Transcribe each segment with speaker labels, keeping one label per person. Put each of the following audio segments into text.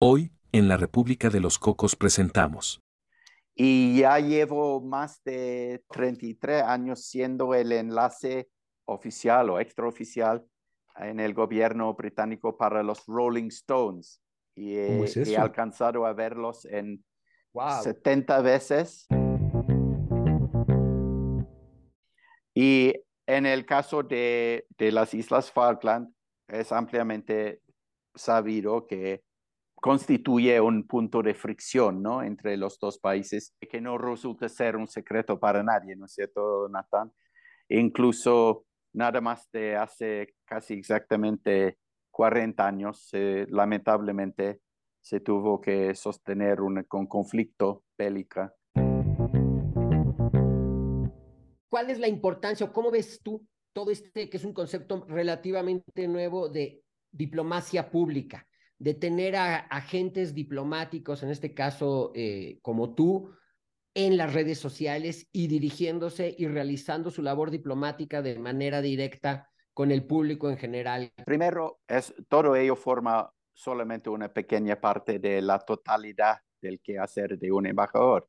Speaker 1: Hoy, en la República de los Cocos presentamos.
Speaker 2: Y ya llevo más de 33 años siendo el enlace oficial o extraoficial en el gobierno británico para los Rolling Stones. Y he, alcanzado a verlos en 70 veces. Y en el caso de, de las Islas Falkland, es ampliamente sabido que constituye un punto de fricción ¿no? entre los dos países que no resulta ser un secreto para nadie, ¿no es cierto, Nathan? incluso nada más de hace casi exactamente 40 años, lamentablemente, se tuvo que sostener un, conflicto bélico.
Speaker 3: ¿Cuál es la importancia o cómo ves tú todo este que es un concepto relativamente nuevo de diplomacia pública? De tener a agentes diplomáticos, en este caso eh, como tú, en las redes sociales y dirigiéndose y realizando su labor diplomática de manera directa con el público en general?
Speaker 2: Primero, es, todo ello forma solamente una pequeña parte de la totalidad del quehacer de un embajador.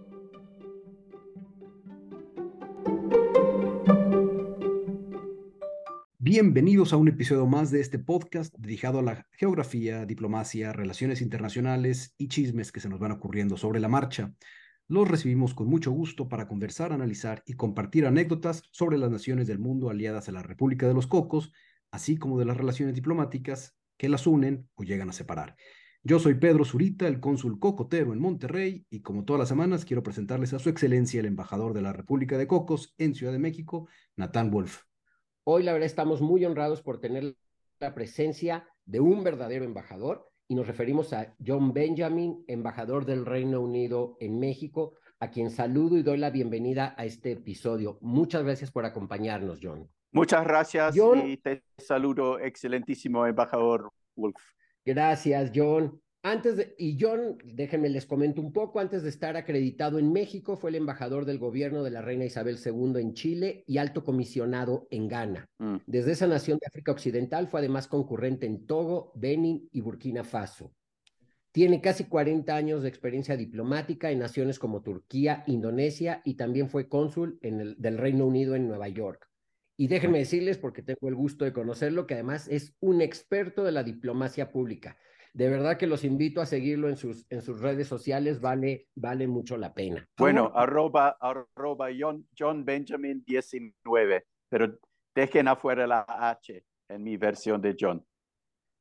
Speaker 4: Bienvenidos a un episodio más de este podcast dedicado a la geografía, diplomacia, relaciones internacionales y chismes que se nos van ocurriendo sobre la marcha. Los recibimos con mucho gusto para conversar, analizar y compartir anécdotas sobre las naciones del mundo aliadas a la República de los Cocos, así como de las relaciones diplomáticas que las unen o llegan a separar. Yo soy Pedro Zurita, el cónsul cocotero en Monterrey, y como todas las semanas quiero presentarles a su excelencia el embajador de la República de Cocos en Ciudad de México, Natán Wolf.
Speaker 3: Hoy, la verdad, estamos muy honrados por tener la presencia de un verdadero embajador y nos referimos a John Benjamin, embajador del Reino Unido en México, a quien saludo y doy la bienvenida a este episodio. Muchas gracias por acompañarnos, John.
Speaker 2: Muchas gracias y te saludo, excelentísimo embajador Wolf.
Speaker 3: Gracias, John. Antes de, y John, déjenme les comento un poco, antes de estar acreditado en México, fue el embajador del gobierno de la reina Isabel II en Chile y alto comisionado en Ghana. Mm. Desde esa nación de África Occidental fue además concurrente en Togo, Benin y Burkina Faso. Tiene casi 40 años de experiencia diplomática en naciones como Turquía, Indonesia y también fue cónsul en el, del Reino Unido en Nueva York. Y déjenme decirles, porque tengo el gusto de conocerlo, que además es un experto de la diplomacia pública de verdad que los invito a seguirlo en sus, en sus redes sociales, vale, vale mucho la pena.
Speaker 2: Bueno, arroba, arroba John, John Benjamin 19, pero dejen afuera la H en mi versión de John.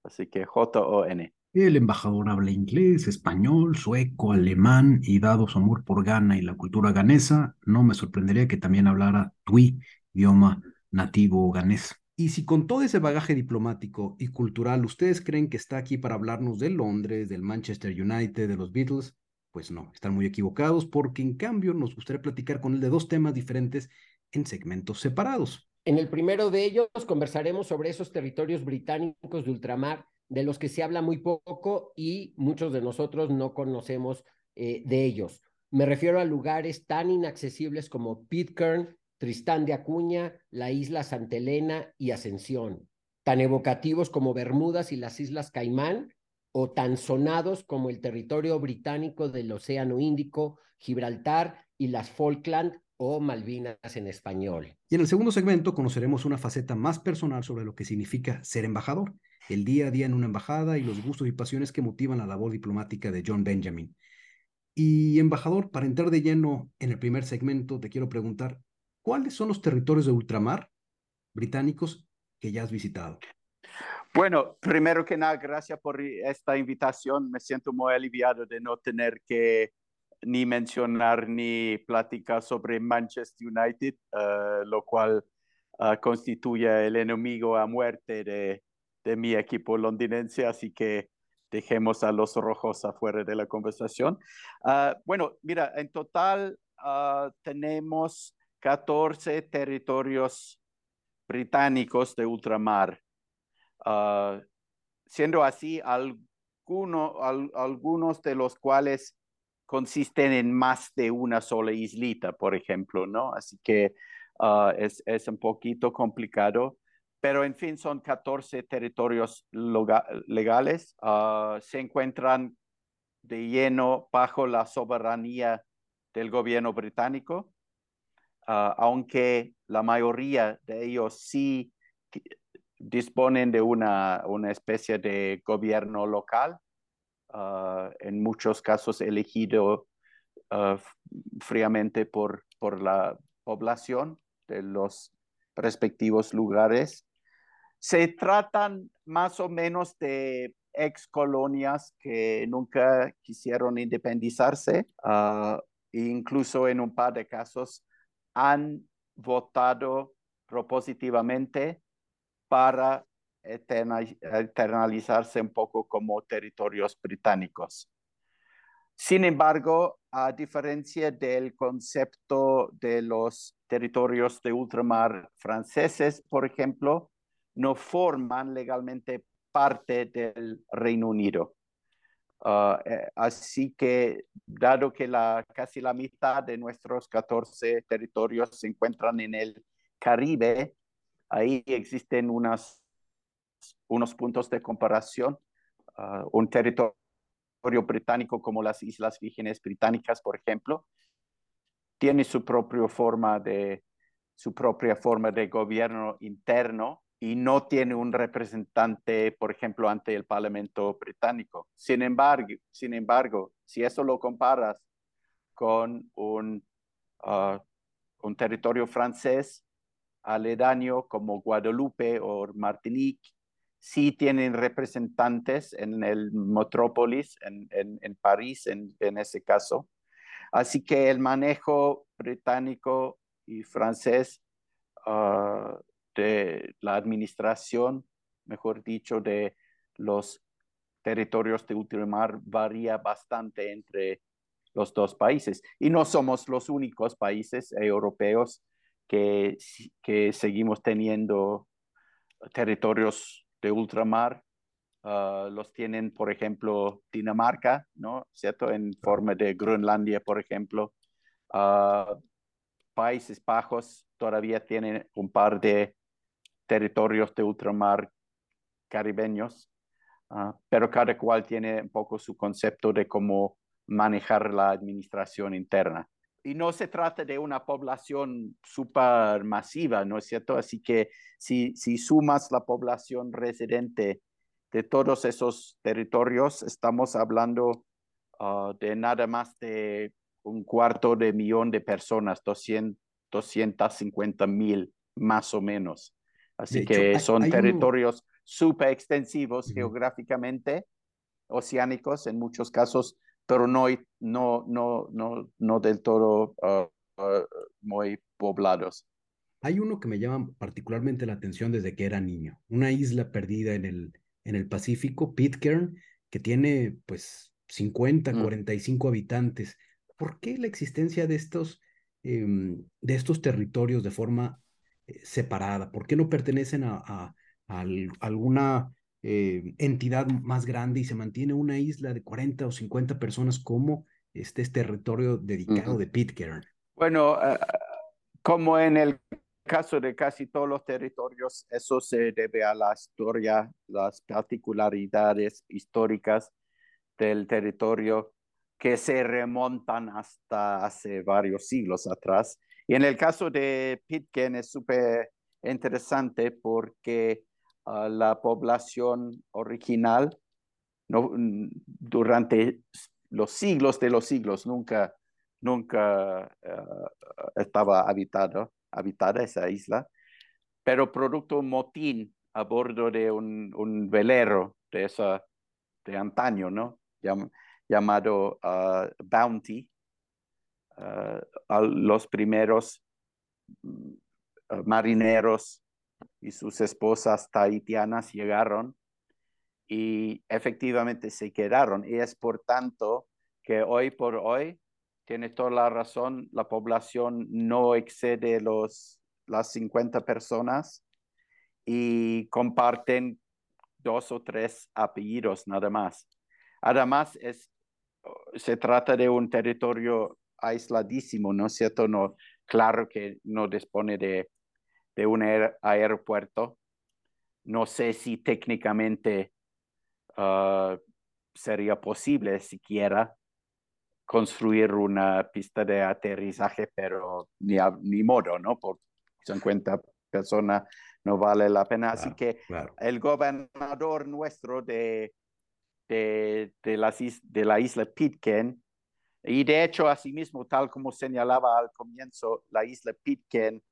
Speaker 2: Así que J-O-N.
Speaker 4: El embajador habla inglés, español, sueco, alemán y dado su amor por Ghana y la cultura ganesa, no me sorprendería que también hablara Twi, idioma nativo ganés. Y si con todo ese bagaje diplomático y cultural ustedes creen que está aquí para hablarnos de Londres, del Manchester United, de los Beatles, pues no, están muy equivocados porque en cambio nos gustaría platicar con él de dos temas diferentes en segmentos separados.
Speaker 3: En el primero de ellos conversaremos sobre esos territorios británicos de ultramar de los que se habla muy poco y muchos de nosotros no conocemos eh, de ellos. Me refiero a lugares tan inaccesibles como Pitcairn, Tristán de Acuña, la isla Santa Elena y Ascensión, tan evocativos como Bermudas y las Islas Caimán, o tan sonados como el territorio británico del Océano Índico, Gibraltar y las Falkland o Malvinas en español.
Speaker 4: Y en el segundo segmento conoceremos una faceta más personal sobre lo que significa ser embajador, el día a día en una embajada y los gustos y pasiones que motivan la labor diplomática de John Benjamin. Y embajador, para entrar de lleno en el primer segmento, te quiero preguntar, ¿cuáles son los territorios de ultramar británicos que ya has visitado?
Speaker 2: Bueno, primero que nada, gracias por esta invitación. Me siento muy aliviado de no tener que ni mencionar ni platicar sobre Manchester United, eh, lo cual eh, constituye el enemigo a muerte de, de, mi equipo londinense, así que dejemos a los rojos afuera de la conversación. Ah, bueno, mira, en total ah, tenemos 14 territorios británicos de ultramar. Ah, siendo así, algunos de los cuales consisten en más de una sola islita, por ejemplo, ¿no? Así que ah, es, es, un poquito complicado, pero en fin, son 14 territorios legales. se encuentran de lleno bajo la soberanía del gobierno británico, ah, aunque la mayoría de ellos sí disponen de una, una especie de gobierno local, ah, en muchos casos elegido ah, fríamente por, por la población de los respectivos lugares. Se tratan más o menos de ex colonias que nunca quisieron independizarse, uh, incluso en un par de casos han votado propositivamente para eternalizarse un poco como territorios británicos. Sin embargo, a diferencia del concepto de los territorios de ultramar franceses, por ejemplo, no forman legalmente parte del Reino Unido. Ah, eh, así que, dado que casi la mitad de nuestros 14 territorios se encuentran en el Caribe, ahí existen unas, unos puntos de comparación. Ah, un territorio británico como las Islas Vírgenes Británicas, por ejemplo, tiene su, propia forma de, su propia forma de gobierno interno y no tiene un representante, por ejemplo, ante el Parlamento británico. Sin embargo, sin embargo si eso lo comparas con un, ah, un territorio francés aledaño como Guadalupe o Martinique, sí tienen representantes en el metrópolis, en, en, París, en, en ese caso. Así que el manejo británico y francés uh, de la administración, mejor dicho, de los territorios de ultramar varía bastante entre los dos países. Y no somos los únicos países europeos que, que seguimos teniendo territorios de ultramar. Ah, los tienen, por ejemplo, Dinamarca, ¿no? ¿Cierto? En forma de Groenlandia, por ejemplo. Uh, Países Bajos todavía tienen un par de territorios de ultramar caribeños, ah, pero cada cual tiene un poco su concepto de cómo manejar la administración interna. Y no se trata de una población súper masiva, ¿no es cierto? Así que si, si sumas la población residente de todos esos territorios, estamos hablando ah, de nada más de un cuarto de millón de personas, 200, 250 mil más o menos. Así que son territorios súper extensivos geográficamente, oceánicos en muchos casos, pero no, no, no, no, no del todo ah, ah, muy poblados.
Speaker 4: Hay uno que me llama particularmente la atención desde que era niño, una isla perdida en el, en el Pacífico, Pitcairn, que tiene pues 50, 45 mm. habitantes. ¿Por qué la existencia de estos, em, de estos territorios de forma separada? ¿Por qué no pertenecen a, alguna eh, entidad más grande y se mantiene una isla de 40 o 50 personas como este es territorio dedicado de Pitcairn?
Speaker 2: Bueno, eh, como en el caso de casi todos los territorios, eso se debe a la historia, las particularidades históricas del territorio que se remontan hasta hace varios siglos atrás y en el caso de Pitcairn es súper interesante porque ah, la población original no, durante los siglos de los siglos nunca, nunca ah, estaba habitado, habitada esa isla, pero producto un motín a bordo de un, velero de, esa, de antaño, ¿no? llamado ah, Bounty, a los primeros mm, marineros y sus esposas tahitianas llegaron y efectivamente se quedaron. Y es por tanto que hoy por hoy tiene toda la razón, la población no excede los, las 50 personas y comparten dos o tres apellidos nada más. Además, es, se trata de un territorio aisladísimo, ¿no es cierto? No, claro que no dispone de, de un aeropuerto. No sé si técnicamente ah, sería posible siquiera construir una pista de aterrizaje, pero ni, ni modo, ¿no? Por 50 personas no vale la pena. Así que el gobernador nuestro de, de, de, de la isla Pitcairn, y de hecho, asimismo, tal como señalaba al comienzo, la isla Pitcairn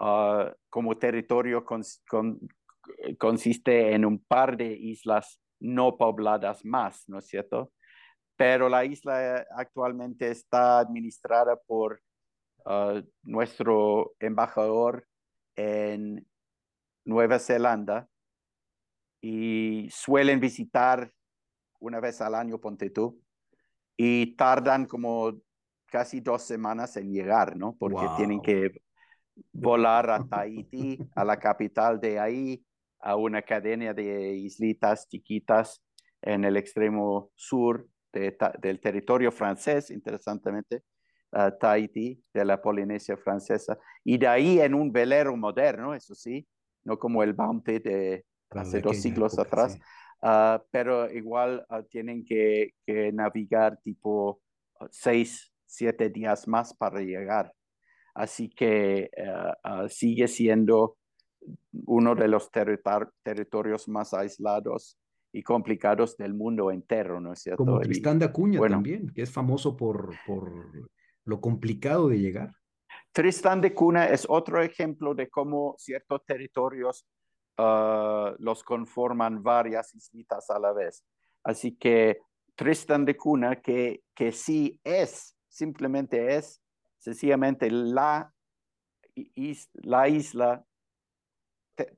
Speaker 2: ah, como territorio consiste en un par de islas no pobladas más, ¿no es cierto? pero la isla actualmente está administrada por uh, nuestro embajador en Nueva Zelanda y suelen visitar una vez al año, ponte tú, y tardan como casi dos semanas en llegar, ¿no? Porque tienen que volar a Tahití, a la capital de ahí, a una cadena de islitas chiquitas en el extremo sur del territorio francés, interesantemente, Tahiti, de la Polinesia francesa, y de ahí en un velero moderno, eso sí, no como el Bounty de hace dos siglos atrás, ah, pero igual ah, tienen que, navegar tipo seis, siete días más para llegar. Así que ah, sigue siendo uno de los territorios más aislados y complicados del mundo entero, ¿no es cierto?
Speaker 4: Como Tristán de Acuña también, que es famoso por, por lo complicado de llegar.
Speaker 2: Tristán de Cuna es otro ejemplo de cómo ciertos territorios ah, los conforman varias islitas a la vez. Así que Tristán de Cuna, que, que sí es, simplemente es, sencillamente la, la isla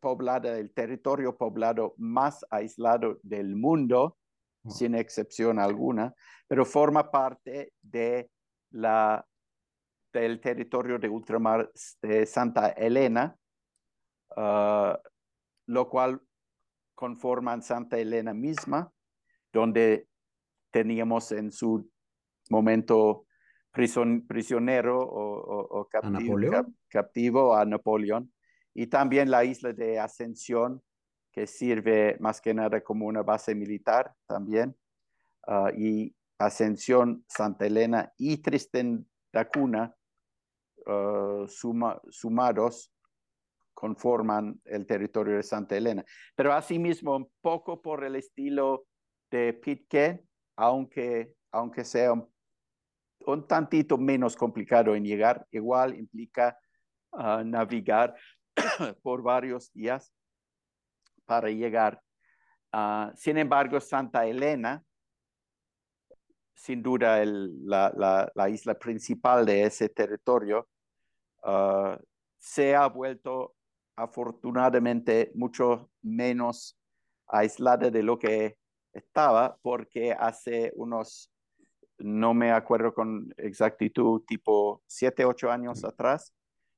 Speaker 2: poblada, el territorio poblado más aislado del mundo, sin excepción alguna, pero forma parte de la, del territorio de ultramar de Santa Elena, ah, lo cual conforma Santa Elena misma, donde teníamos en su momento prisionero o, captivo, a Napoleón y también la isla de Ascensión, que sirve más que nada como una base militar también, ah, y Ascensión, Santa Elena y Tristán da Cuna, uh, sumados, conforman el territorio de Santa Elena. Pero asimismo, un poco por el estilo de Pitcairn, aunque, aunque sea un, tantito menos complicado en llegar, igual implica ah, navegar por varios días para llegar. sin embargo, Santa Elena, sin duda la, la, isla principal de ese territorio, ah, se ha vuelto afortunadamente mucho menos aislada de lo que estaba, porque hace unos, no me acuerdo con exactitud, tipo siete, ocho años atrás,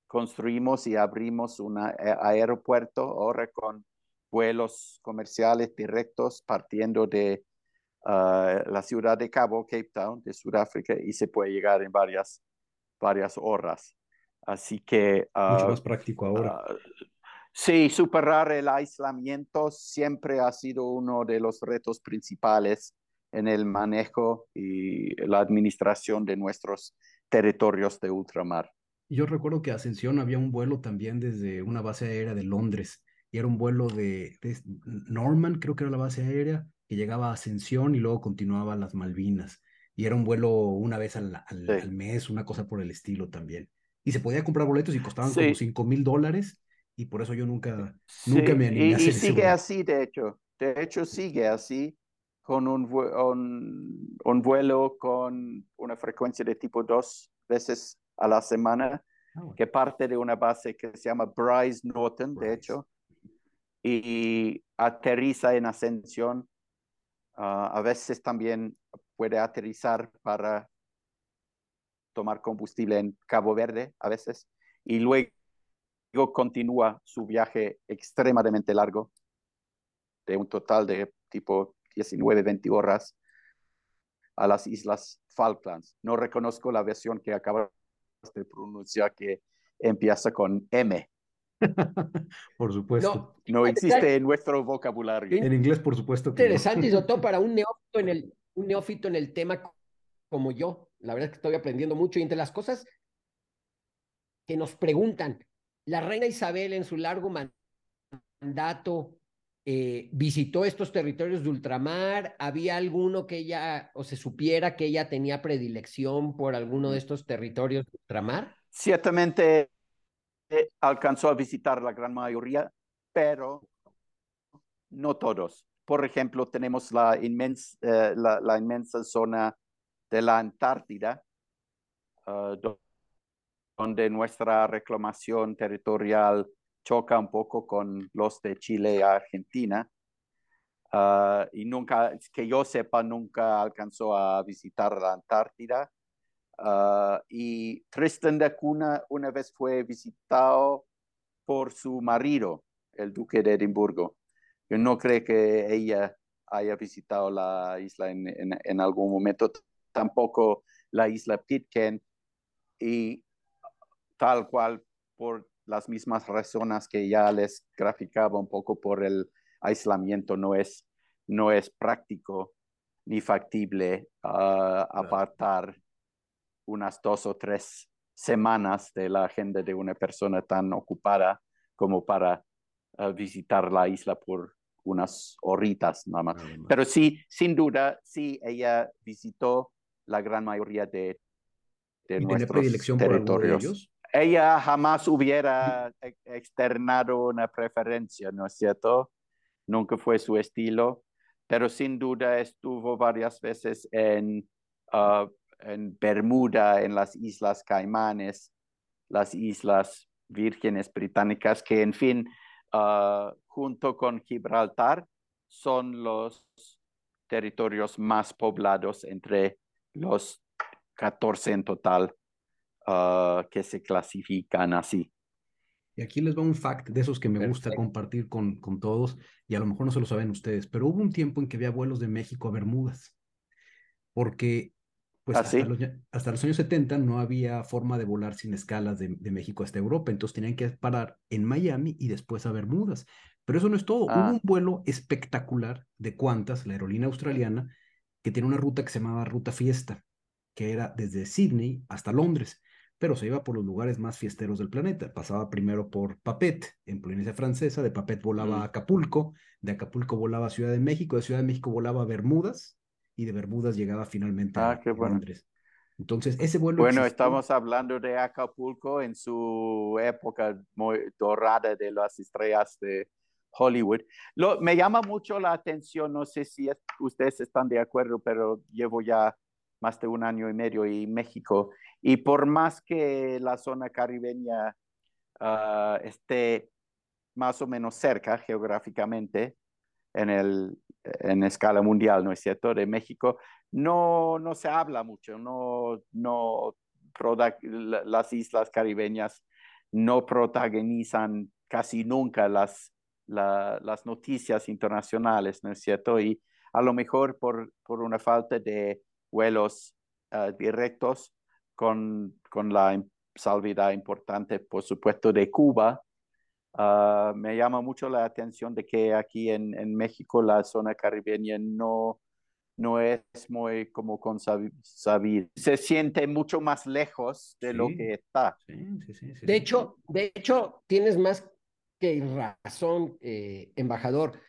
Speaker 2: construimos y abrimos un aeropuerto ahora con vuelos comerciales directos partiendo de ah, la ciudad de Cabo, Cape Town, de Sudáfrica, y se puede llegar en varias, varias horas. Así que...
Speaker 4: Mucho ah, más práctico ahora.
Speaker 2: Ah, sí, superar el aislamiento siempre ha sido uno de los retos principales en el manejo y la administración de nuestros territorios de ultramar.
Speaker 4: Yo recuerdo que a Ascensión había un vuelo también desde una base aérea de Londres, y era un vuelo de, Norman, creo que era la base aérea, que llegaba a Ascensión y luego continuaba a las Malvinas. Y era un vuelo una vez al, al, mes, una cosa por el estilo también. Y se podía comprar boletos y costaban como 5 mil dólares, y por eso yo nunca, nunca me animé
Speaker 2: y, a hacer Y sigue así, de hecho. De hecho, sigue así, con un, un, un vuelo con una frecuencia de tipo dos veces a la semana, ah, que parte de una base que se llama Bryce Norton, de hecho, y aterriza en ascensión. Ah, a veces también puede aterrizar para tomar combustible en Cabo Verde a veces y luego continúa su viaje extremadamente largo de un total de tipo 19, 20 horas a las Islas Falklands. No reconozco la versión que acabas de pronunciar que empieza con M.
Speaker 4: por supuesto.
Speaker 2: No, existe en nuestro vocabulario.
Speaker 4: En inglés, por supuesto.
Speaker 3: Que Interesante, y sobre todo para un neófito, en el, un neófito en el tema como yo. La verdad es que estoy aprendiendo mucho y entre las cosas que nos preguntan, la reina Isabel en su largo mandato eh, visitó estos territorios de ultramar, había alguno que ella, o se supiera que ella tenía predilección por alguno de estos territorios de ultramar.
Speaker 2: Ciertamente eh, alcanzó a visitar la gran mayoría, pero no todos. Por ejemplo, tenemos la, inmensa, eh, la, inmensa zona de la Antártida, ah, donde nuestra reclamación territorial choca un poco con los de Chile y Argentina. Ah, y nunca, que yo sepa, nunca alcanzó a visitar la Antártida. Ah, y Tristan de Cuna una vez fue visitado por su marido, el duque de Edimburgo. Yo no creo que ella haya visitado la isla en algún momento, tampoco la isla Pitcairn. Y tal cual por las mismas razones que ya les graficaba un poco por el aislamiento, no es, no es práctico ni factible ah, apartar unas dos o tres semanas de la agenda de una persona tan ocupada como para ah, visitar la isla por unas horitas nada más. Pero sí, sin duda, sí, ella visitó la gran mayoría de, de nuestros territorios ella jamás hubiera externado una preferencia, ¿no es cierto? Nunca fue su estilo, pero sin duda estuvo varias veces en, ah, en Bermuda, en las Islas Caimanes, las Islas Vírgenes Británicas, que en fin, ah, junto con Gibraltar, son los territorios más poblados entre los 14 en total Ah, que se clasifican así.
Speaker 4: Y aquí les va un fact de esos que me gusta compartir con, con todos, y a lo mejor no se lo saben ustedes, pero hubo un tiempo en que había vuelos de México a Bermudas, porque pues ¿Ah, hasta, los, años 70 no había forma de volar sin escalas de, de, México hasta Europa, entonces tenían que parar en Miami y después a Bermudas. Pero eso no es todo, hubo ah. un vuelo espectacular de Qantas, la aerolínea australiana, que tiene una ruta que se llamaba Ruta Fiesta, que era desde Sydney hasta Londres pero se iba por los lugares más fiesteros del planeta. Pasaba primero por Papet, en Polinesia Francesa, de Papet volaba a Acapulco, de Acapulco volaba a Ciudad de México, de Ciudad de México volaba a Bermudas, y de Bermudas llegaba finalmente
Speaker 2: ah, a
Speaker 4: Londres. Entonces, ese vuelo.
Speaker 2: Bueno, estamos hablando de Acapulco en su época muy dorada de las estrellas de Hollywood. Me llama mucho la atención, no sé si ustedes están de acuerdo, pero llevo ya más de un año y medio en México y por más que la zona caribeña ah, esté más o menos cerca geográficamente en, el, en escala mundial, ¿no es cierto?, de México, no, no se habla mucho, no, no, las islas caribeñas no protagonizan casi nunca las, las noticias internacionales, ¿no es cierto? Y a lo mejor por, por una falta de vuelos ah, directos con, con la salvedad importante, por supuesto, de Cuba. Ah, me llama mucho la atención de que aquí en, en México la zona caribeña no, no es muy como con saber, se siente mucho más lejos de lo que está.
Speaker 3: de hecho, de hecho, tienes más que razón, eh, embajador,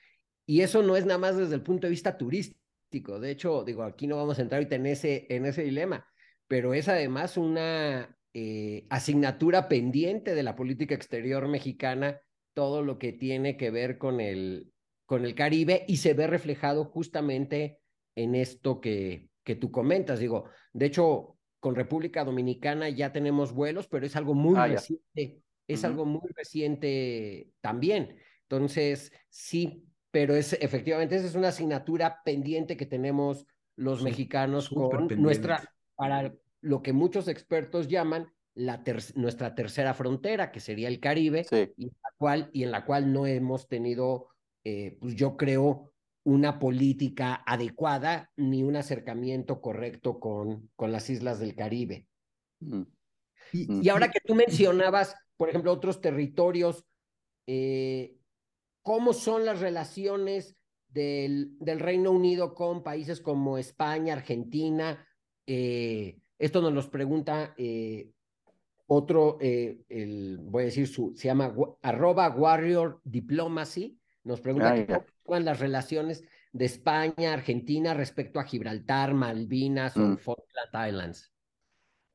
Speaker 3: y eso no es nada más desde el punto de vista turístico. De hecho, digo, aquí no vamos a entrar ahorita en ese, en ese dilema pero es además una eh, asignatura pendiente de la política exterior mexicana, todo lo que tiene que ver con el, con el Caribe y se ve reflejado justamente en esto que, que tú comentas. Digo, de hecho, con República Dominicana ya tenemos vuelos, pero es algo muy ah, reciente, es algo muy reciente también. Entonces, sí, pero es efectivamente, esa es una asignatura pendiente que tenemos los mexicanos con nuestra para, lo que muchos expertos llaman la nuestra tercera frontera, que sería el Caribe, y, en la cual, y en la cual no hemos tenido, eh, pues yo creo, una política adecuada ni un acercamiento correcto con, con las islas del Caribe. Mm. Y, ahora que tú mencionabas, por ejemplo, otros territorios, eh, ¿cómo son las relaciones del, del, Reino Unido con países como España, Argentina? Eh, esto nos lo pregunta eh, otro, el, voy a decir, su, se llama arroba warrior diplomacy. Nos pregunta ah, cómo son las relaciones de España, Argentina respecto a Gibraltar, Malvinas o mm. Falkland Islands.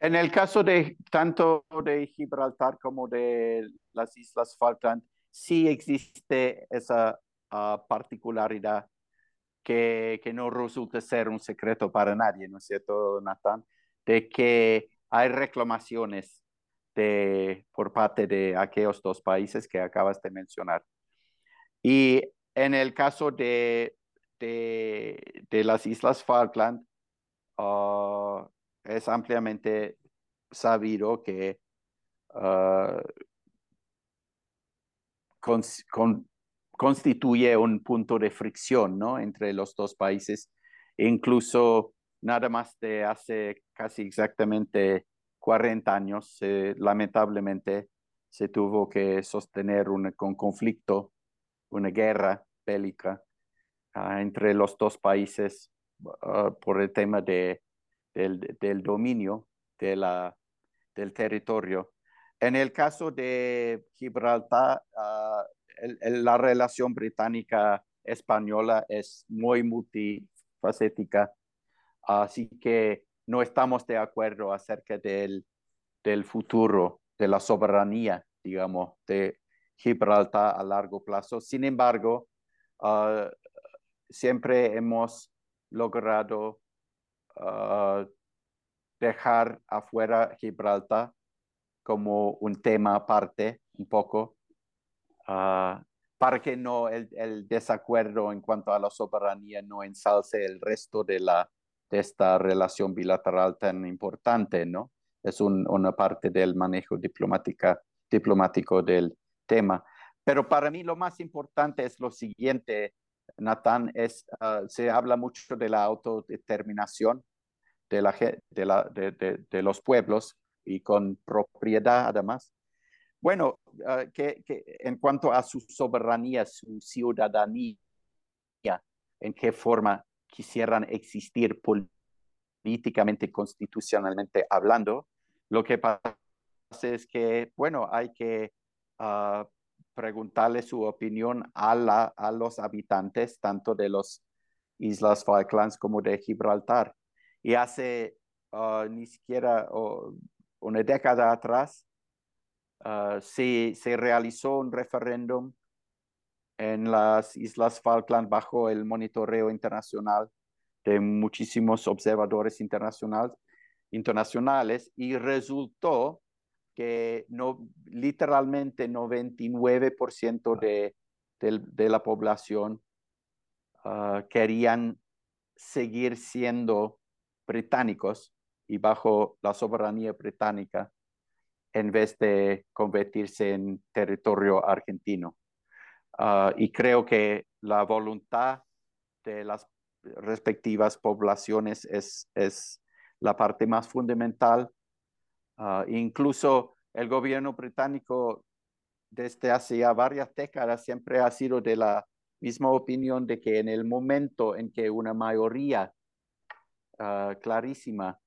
Speaker 2: En el caso de tanto de Gibraltar como de las Islas Falkland, sí existe esa ah, particularidad que, que, no resulta ser un secreto para nadie, ¿no es cierto, Nathan? De que hay reclamaciones de, por parte de aquellos dos países que acabas de mencionar. Y en el caso de, de, de las Islas Falkland, uh, es ampliamente sabido que ah, constituye un punto de fricción ¿no? entre los dos países. incluso nada más de hace casi exactamente 40 años, lamentablemente, se tuvo que sostener un, conflicto, una guerra bélica ah, entre los dos países ah, por el tema de del, dominio de la, del territorio. En el caso de Gibraltar, ah, la relación británica-española es muy multifacética, así que no estamos de acuerdo acerca del, del futuro de la soberanía, digamos, de Gibraltar a largo plazo. Sin embargo, ah, siempre hemos logrado Ah, dejar afuera Gibraltar como un tema aparte, un poco, ah, para que no el, el, desacuerdo en cuanto a la soberanía no ensalce el resto de, la, de esta relación bilateral tan importante, ¿no? Es una parte del manejo diplomática, diplomático del tema. Pero para mí lo más importante es lo siguiente, Natán, es, ah, se habla mucho de la autodeterminación de, la, de, la, de, los pueblos y con propiedad además. Bueno, ah, que, en cuanto a su soberanía, su ciudadanía, en qué forma quisieran existir políticamente, constitucionalmente hablando, lo que pasa es que, bueno, hay que uh, preguntarle su opinión a, la, a los habitantes, tanto de las Islas Falklands como de Gibraltar. Y hace ah, ni siquiera una década atrás uh, se, se, realizó un referéndum en las Islas Falkland bajo el monitoreo internacional de muchísimos observadores internacionales, internacionales y resultó que no, literalmente 99% de, de, la población uh, querían seguir siendo británicos y bajo la soberanía británica en vez de convertirse en territorio argentino. Uh, y creo que la voluntad de las respectivas poblaciones es, es la parte más fundamental Ah, incluso el gobierno británico desde hace ya varias décadas siempre ha sido de la misma opinión de que en el momento en que una mayoría ah, clarísima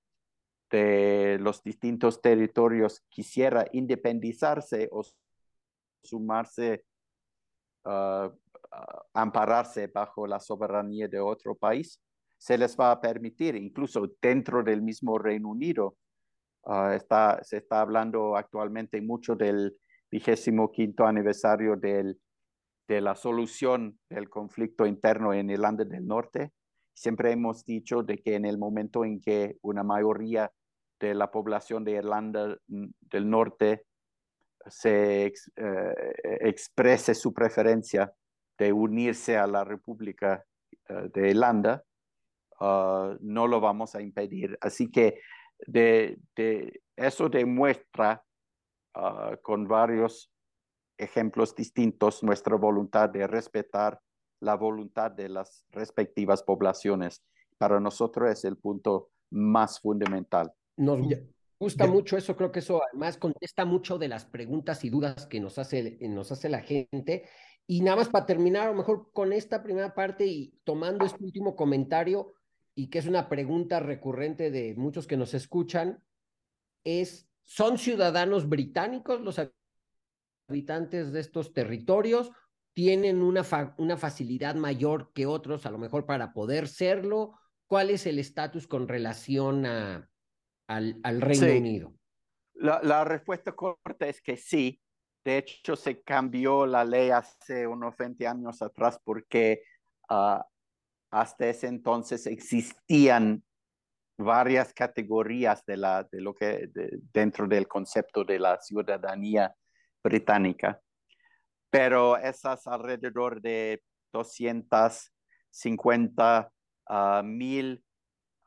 Speaker 2: de los distintos territorios quisiera independizarse o sumarse, uh, ampararse bajo la soberanía de otro país, se les va a permitir, incluso dentro del mismo Reino Unido, Ah, está, se está hablando actualmente mucho del vigésimo quinto aniversario del, de la solución del conflicto interno en Irlanda del Norte. Siempre hemos dicho de que en el momento en que una mayoría de la población de Irlanda mm, del Norte se eh, exprese su preferencia de unirse a la República eh, de Irlanda, ah, no lo vamos a impedir. Así que de, de eso demuestra ah, con varios ejemplos distintos nuestra voluntad de respetar la voluntad de las respectivas poblaciones. Para nosotros es el punto más fundamental.
Speaker 3: Nos gusta mucho eso, creo que eso además contesta mucho de las preguntas y dudas que nos hace, nos hace la gente. Y nada más para terminar, a lo mejor con esta primera parte y tomando este último comentario, y que es una pregunta recurrente de muchos que nos escuchan, es, ¿son ciudadanos británicos los habitantes de estos territorios? ¿Tienen una, una facilidad mayor que otros a lo mejor para poder serlo? ¿Cuál es el estatus con relación a, al, al Reino Unido?
Speaker 2: La, la, respuesta corta es que sí. De hecho, se cambió la ley hace unos 20 años atrás porque uh, hasta ese entonces existían varias categorías de, la, de lo que dentro del concepto de la ciudadanía británica, pero esas alrededor de 250 ah, mil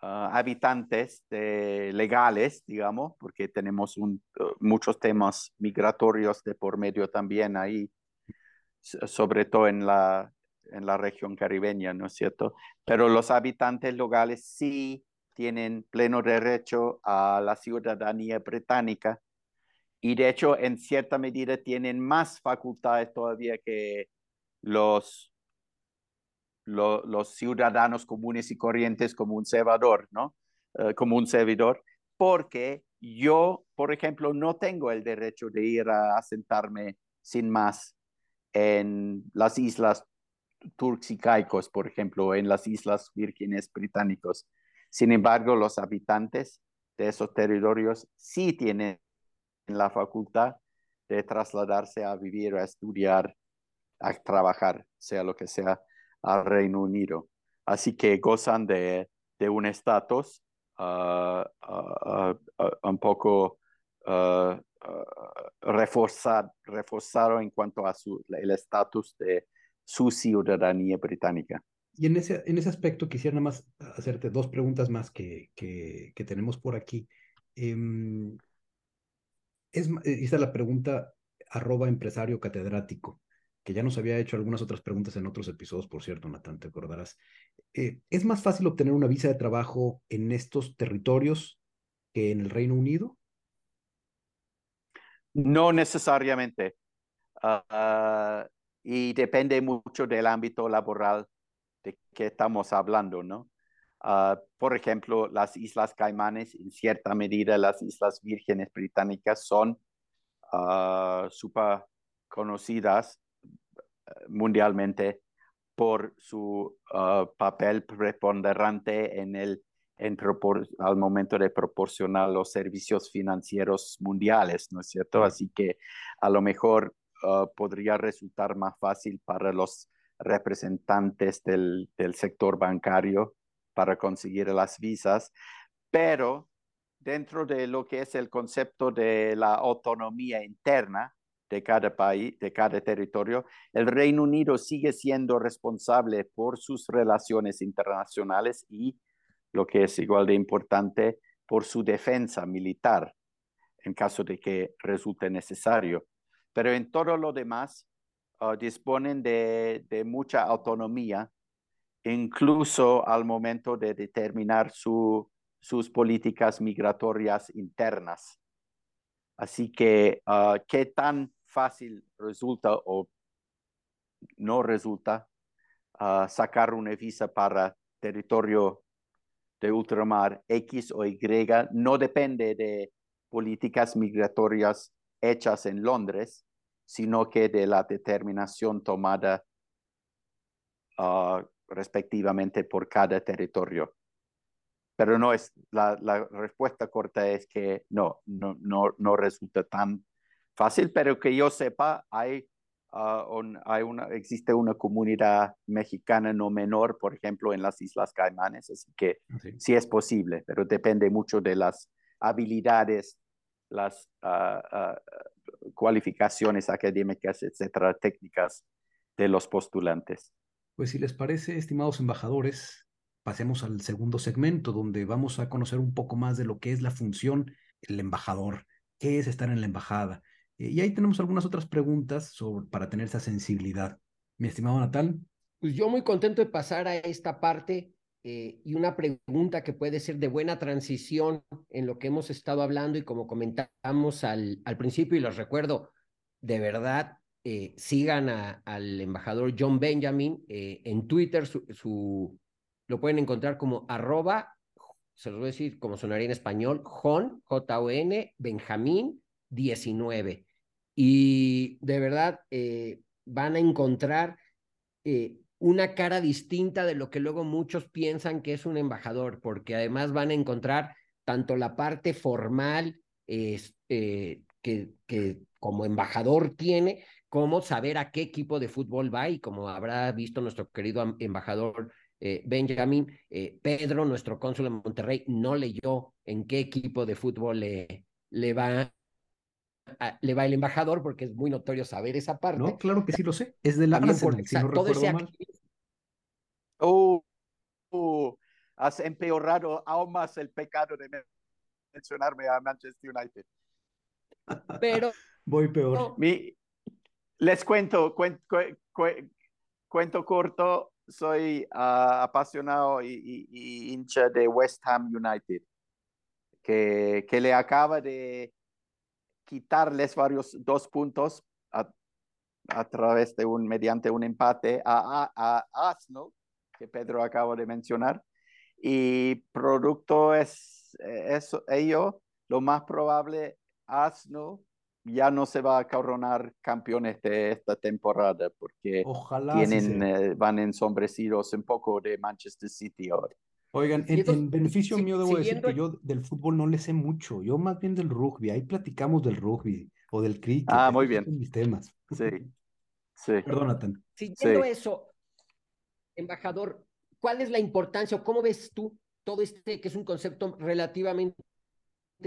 Speaker 2: ah, habitantes legales, digamos, porque tenemos un, muchos temas migratorios de por medio también ahí, sobre todo en la, en la región caribeña, ¿no es cierto? Pero los habitantes locales sí tienen pleno derecho a la ciudadanía británica y de hecho en cierta medida tienen más facultades todavía que los, los ciudadanos comunes y corrientes como un servidor, ¿no? Eh, como un servidor, porque yo, por ejemplo, no tengo el derecho de ir a asentarme sin más en las islas turcos y caicos, por ejemplo, en las Islas Vírgenes Británicos. Sin embargo, los habitantes de esos territorios sí tienen la facultad de trasladarse a vivir, a estudiar, a trabajar, sea lo que sea, al Reino Unido. Así que gozan de, de un estatus uh, uh, uh, un poco reforzado, reforzado en cuanto a su, el estatus de su ciudadanía británica.
Speaker 4: Y en ese, en ese aspecto quisiera nada más hacerte dos preguntas más que, que, que tenemos por aquí. Eh, es, esta es la pregunta arroba empresario catedrático, que ya nos había hecho algunas otras preguntas en otros episodios, por cierto, Natán, te acordarás. Eh, ¿Es más fácil obtener una visa de trabajo en estos territorios que en el Reino Unido?
Speaker 2: No necesariamente. Uh, y depende mucho del ámbito laboral de que estamos hablando, ¿no? Ah, por ejemplo, las Islas Caimanes, en cierta medida las Islas Vírgenes Británicas son uh, súper conocidas eh, mundialmente por su ah, papel preponderante en el en al momento de proporcionar los servicios financieros mundiales, ¿no es cierto? Así que a lo mejor Uh, podría resultar más fácil para los representantes del, del sector bancario para conseguir las visas, pero dentro de lo que es el concepto de la autonomía interna de cada país, de cada territorio, el Reino Unido sigue siendo responsable por sus relaciones internacionales y, lo que es igual de importante, por su defensa militar en caso de que resulte necesario pero en todo lo demás ah, disponen de, mucha autonomía, incluso al momento de determinar sus políticas migratorias internas. Así que, uh, ¿qué tan fácil resulta o no resulta ah, sacar una visa para territorio de ultramar X o Y? No depende de políticas migratorias hechas en Londres, sino que de la determinación tomada ah, respectivamente por cada territorio. Pero no es, la, la, respuesta corta es que no, no, no, no resulta tan fácil, pero que yo sepa, hay, uh, hay una, existe una comunidad mexicana no menor, por ejemplo, en las Islas Caimanes, así que sí, sí es posible, pero depende mucho de las habilidades, las uh, cualificaciones académicas, etcétera, técnicas de los postulantes.
Speaker 4: Pues si les parece, estimados embajadores, pasemos al segundo segmento, donde vamos a conocer un poco más de lo que es la función del embajador, qué es estar en la embajada. Eh, y ahí tenemos algunas otras preguntas sobre, para tener esa sensibilidad. Mi estimado Natal.
Speaker 3: Pues yo muy contento de pasar a esta parte eh, y una pregunta que puede ser de buena transición en lo que hemos estado hablando y como comentamos al, al principio y los recuerdo, de verdad, eh, sigan al embajador John Benjamin eh, en Twitter, su, lo pueden encontrar como arroba, se los voy a decir como sonaría en español, Jon, J-O-N, Benjamín 19. Y de verdad van a encontrar una cara distinta de lo que luego muchos piensan que es un embajador, porque además van a encontrar tanto la parte formal eh, que, que como embajador tiene, como saber a qué equipo de fútbol va y como habrá visto nuestro querido embajador eh, Benjamin, eh, Pedro, nuestro cónsul en Monterrey, no leyó en qué equipo de fútbol le, le va le va el embajador porque es muy notorio saber esa parte.
Speaker 4: No, claro que sí lo sé. Es de la Arsenal, si no todo ese mal.
Speaker 2: Oh, oh, has empeorado aún más el pecado de mencionarme a Manchester United.
Speaker 3: Pero
Speaker 4: voy peor.
Speaker 2: Mi, les cuento, cuento corto, soy uh, apasionado y, y, y, hincha de West Ham United, que, que le acaba de quitarles varios dos puntos a, a través de un, mediante un empate a, a, a Arsenal, que Pedro acaba de mencionar. Y producto es eso, ello, lo más probable, Arsenal ya no se va a coronar campeones de esta temporada porque tienen, eh, van ensombrecidos un poco de Manchester City ahora.
Speaker 4: Oigan, en, beneficio mío debo decir que yo del fútbol no le sé mucho, yo más bien del rugby, ahí platicamos del rugby o del cricket.
Speaker 2: Ah, muy bien.
Speaker 4: mis temas.
Speaker 2: Sí, sí.
Speaker 4: Perdónate.
Speaker 3: Siguiendo eso, embajador, ¿cuál es la importancia o cómo ves tú todo este que es un concepto relativamente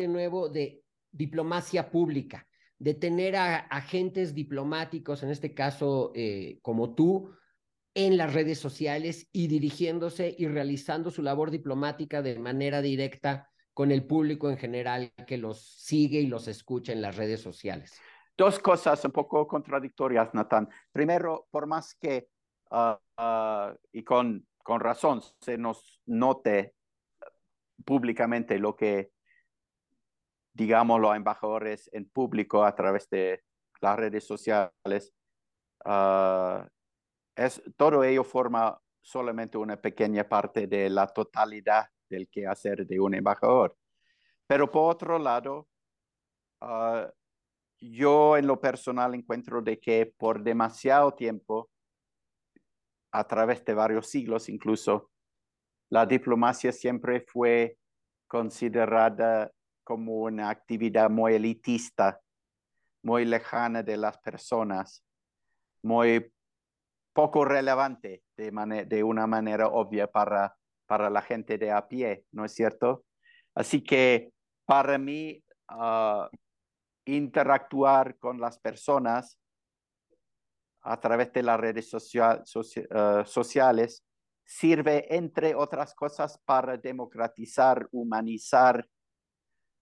Speaker 3: nuevo de diplomacia pública, de tener a agentes diplomáticos, en este caso eh, como tú, en las redes sociales y dirigiéndose y realizando su labor diplomática de manera directa con el público en general que los sigue y los escucha en las redes sociales.
Speaker 2: Dos cosas un poco contradictorias, Natán. Primero, por más que, ah, ah, y con, con razón, se nos note públicamente lo que, digamos, los embajadores en público a través de las redes sociales, uh, es, todo ello forma solamente una pequeña parte de la totalidad del quehacer de un embajador. Pero por otro lado, ah, yo en lo personal encuentro de que por demasiado tiempo, a través de varios siglos incluso, la diplomacia siempre fue considerada como una actividad muy elitista, muy lejana de las personas, muy poco relevante de, una manera obvia para, para la gente de a pie, ¿no es cierto? Así que para mí, ah, interactuar con las personas a través de las redes social, ah, sociales sirve, entre otras cosas, para democratizar, humanizar,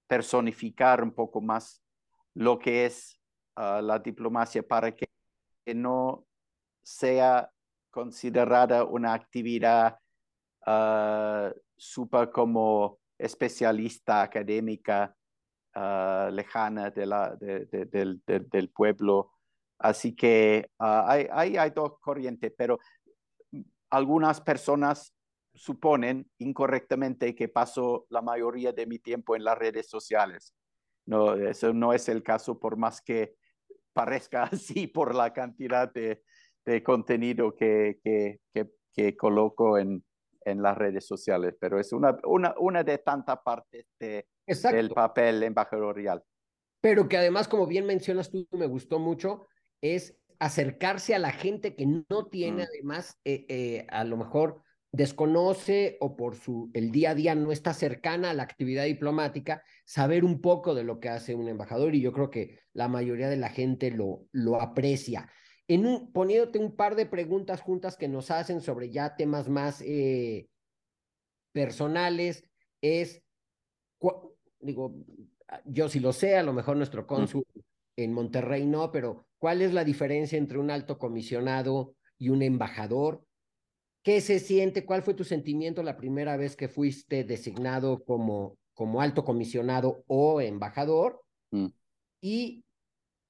Speaker 2: personificar un poco más lo que es ah, la diplomacia para que no sea considerada una actividad uh, super como especialista académica uh, lejana de la, de, del, del, pueblo. Así que uh, hay, hay, hay, dos corrientes, pero algunas personas suponen incorrectamente que paso la mayoría de mi tiempo en las redes sociales. No, eso no es el caso, por más que parezca así por la cantidad de, de contenido que, que, que, coloco en, en las redes sociales, pero es una, una, una de tantas partes de, del papel embajadorial.
Speaker 3: Pero que además, como bien mencionas tú, me gustó mucho, es acercarse a la gente que no tiene, mm. además, eh, eh, a lo mejor desconoce o por su el día a día no está cercana a la actividad diplomática, saber un poco de lo que hace un embajador y yo creo que la mayoría de la gente lo, lo aprecia en un, poniéndote un par de preguntas juntas que nos hacen sobre ya temas más, eh, personales es, digo, yo sí lo sé, a lo mejor nuestro cónsul en Monterrey no, pero ¿cuál es la diferencia entre un alto comisionado y un embajador? ¿Qué se siente? ¿Cuál fue tu sentimiento la primera vez que fuiste designado como, como alto comisionado o embajador? Mm. ¿Y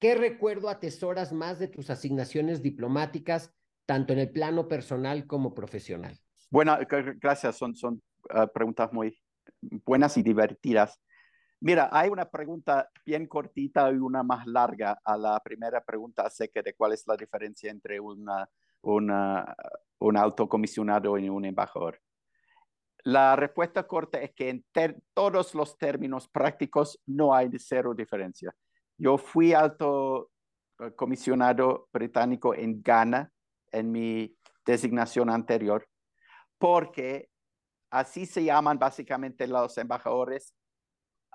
Speaker 3: qué recuerdo atesoras más de tus asignaciones diplomáticas, tanto en el plano personal como profesional?
Speaker 2: Bueno, gracias. Son, son ah, preguntas muy buenas y divertidas. Mira, hay una pregunta bien cortita y una más larga a la primera pregunta acerca de cuál es la diferencia entre una, una, un alto comisionado y un embajador. La respuesta corta es que en todos los términos prácticos no hay cero diferencia. Yo fui alto eh, comisionado británico en Ghana en mi designación anterior, porque así se llaman básicamente los embajadores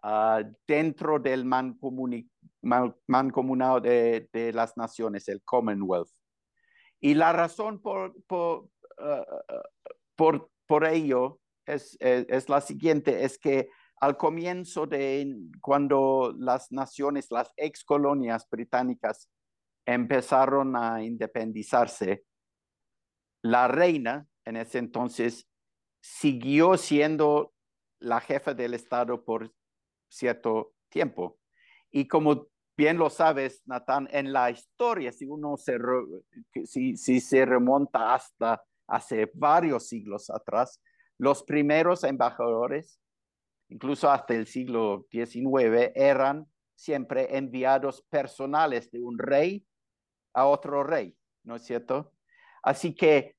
Speaker 2: Ah, dentro del mancomunado de, de, las naciones, el Commonwealth. Y la razón por, por, ah, por, por ello es, es, la siguiente, es que al comienzo de cuando las naciones, las ex colonias británicas empezaron a independizarse, la reina en ese entonces siguió siendo la jefa del Estado por cierto tiempo. Y como bien lo sabes, Natán, en la historia, si uno se, si, si se remonta hasta hace varios siglos atrás, los primeros embajadores, incluso hasta el siglo XIX, eran siempre enviados personales de un rey a otro rey, ¿no es cierto? Así que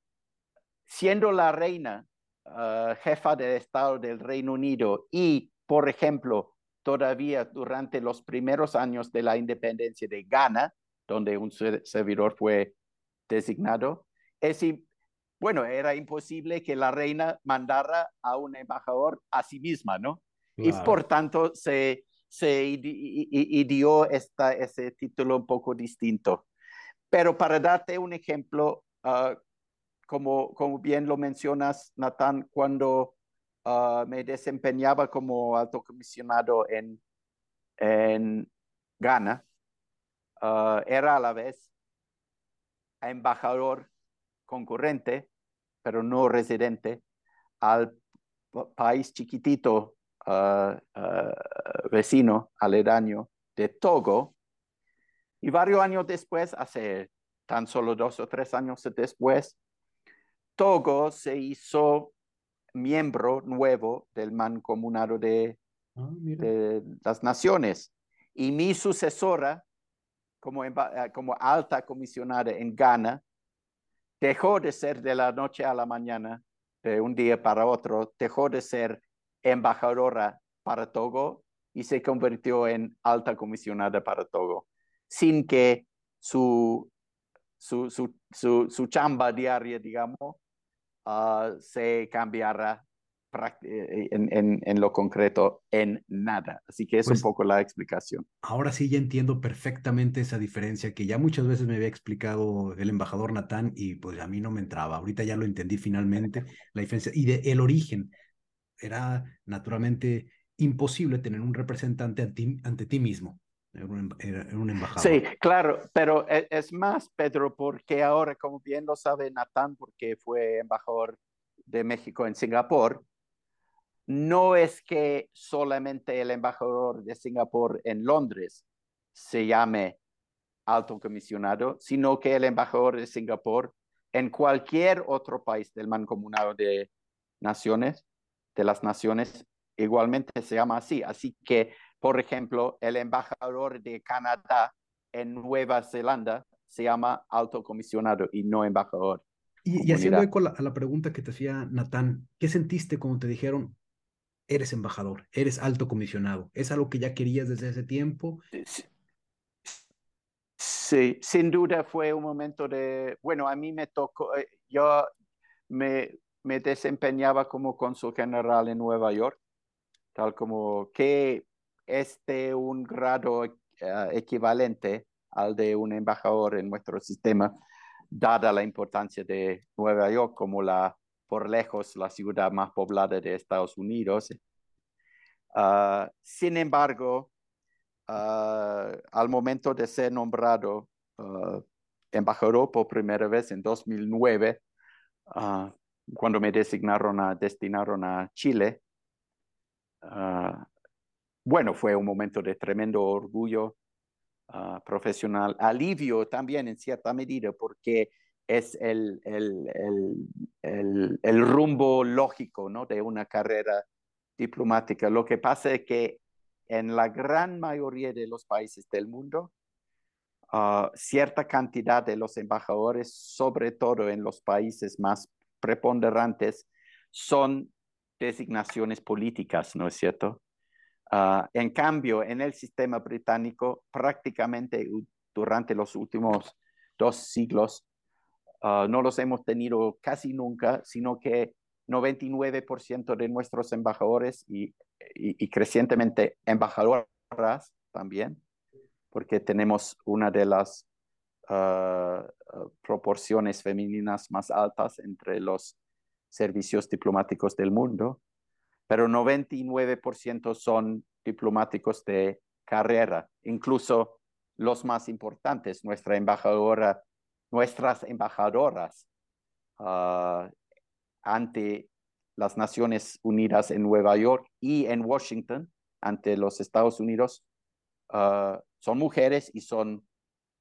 Speaker 2: siendo la reina ah, jefa de Estado del Reino Unido y, por ejemplo, todavía durante los primeros años de la independencia de Ghana, donde un servidor fue designado, es, bueno, era imposible que la reina mandara a un embajador a sí misma, ¿no? Y por tanto se, se dio esta, ese título un poco distinto. Pero para darte un ejemplo, ah, como, como bien lo mencionas, Natán, cuando Ah, me desempeñaba como alto comisionado en, en Ghana. Ah, era a la vez embajador concurrente, pero no residente, al país chiquitito uh, vecino, aledaño de Togo. Y varios años después, hace tan solo dos o tres años después, Togo se hizo miembro nuevo del mancomunado de, ah, de las naciones. Y mi sucesora, como, como alta comisionada en Ghana, dejó de ser de la noche a la mañana, de un día para otro, dejó de ser embajadora para Togo y se convirtió en alta comisionada para Togo, sin que su, su, su, su, su chamba diaria, digamos, Ah, se cambiará eh, en, en, lo concreto en nada. Así que es un pues poco la explicación.
Speaker 4: Ahora sí ya entiendo perfectamente esa diferencia que ya muchas veces me había explicado el embajador Natán y pues a mí no me entraba. Ahorita ya lo entendí finalmente, la diferencia y de el origen. Era naturalmente imposible tener un representante ante ti mismo. Era un, embajador.
Speaker 2: Sí, claro, pero e, es, más, Pedro, porque ahora, como bien lo sabe Natán, porque fue embajador de México en Singapur, no es que solamente el embajador de Singapur en Londres se llame alto comisionado, sino que el embajador de Singapur en cualquier otro país del mancomunado de naciones, de las naciones, igualmente se llama así. Así que por ejemplo, el embajador de Canadá en Nueva Zelanda se llama alto comisionado y no embajador.
Speaker 4: Y, haciendo eco a la, pregunta que te hacía Natán, ¿qué sentiste cuando te dijeron, eres embajador, eres alto comisionado? ¿Es algo que ya querías desde ese tiempo?
Speaker 2: Sí, sin duda fue un momento de, bueno, a mí me tocó, eh, yo me, me desempeñaba como cónsul general en Nueva York, tal como que este un grado eh, equivalente al de un embajador en nuestro sistema, dada la importancia de Nueva York como la por lejos la ciudad más poblada de Estados Unidos. Ah, sin embargo, ah, al momento de ser nombrado ah, embajador por primera vez en 2009, cuando me designaron a, destinaron a Chile, bueno, fue un momento de tremendo orgullo profesional, alivio también en cierta medida, porque es el, el, el, rumbo lógico ¿no? de una carrera diplomática. Lo que pasa es que en la gran mayoría de los países del mundo, ah, cierta cantidad de los embajadores, sobre todo en los países más preponderantes, son designaciones políticas, ¿no es cierto? Ah, en cambio, en el sistema británico, prácticamente durante los últimos dos siglos, Ah, no los hemos tenido casi nunca, sino que 99% de nuestros embajadores y, crecientemente embajadoras también, porque tenemos una de las ah, proporciones femeninas más altas entre los servicios diplomáticos del mundo, pero 99% son diplomáticos de carrera, incluso los más importantes. Nuestra embajadora nuestras embajadoras ah, ante las Naciones Unidas en Nueva York y en Washington, ante los Estados Unidos, ah, son mujeres y son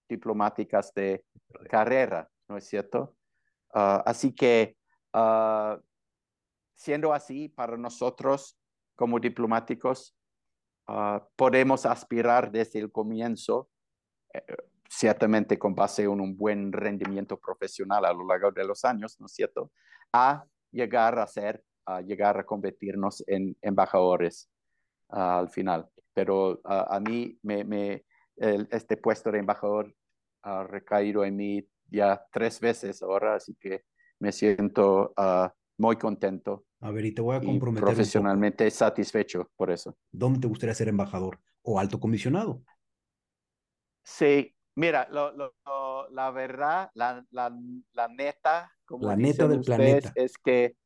Speaker 2: diplomáticas de carrera, ¿no es cierto? Ah, así que, siendo así, para nosotros como diplomáticos, podemos aspirar desde el comienzo eh, ciertamente con base en un buen rendimiento profesional a lo largo de los años, ¿no es cierto?, a llegar a ser, a llegar a convertirnos en embajadores al final. Pero a mí me, me este puesto de embajador ha recaído en mí ya tres veces ahora, así que me siento ah, muy contento.
Speaker 4: A ver, y te voy a comprometer.
Speaker 2: Profesionalmente satisfecho por eso.
Speaker 4: ¿Dónde te gustaría ser embajador o alto comisionado?
Speaker 2: Sí, Mira, la verdad, la, la, neta, como
Speaker 4: la neta del planeta.
Speaker 2: es que,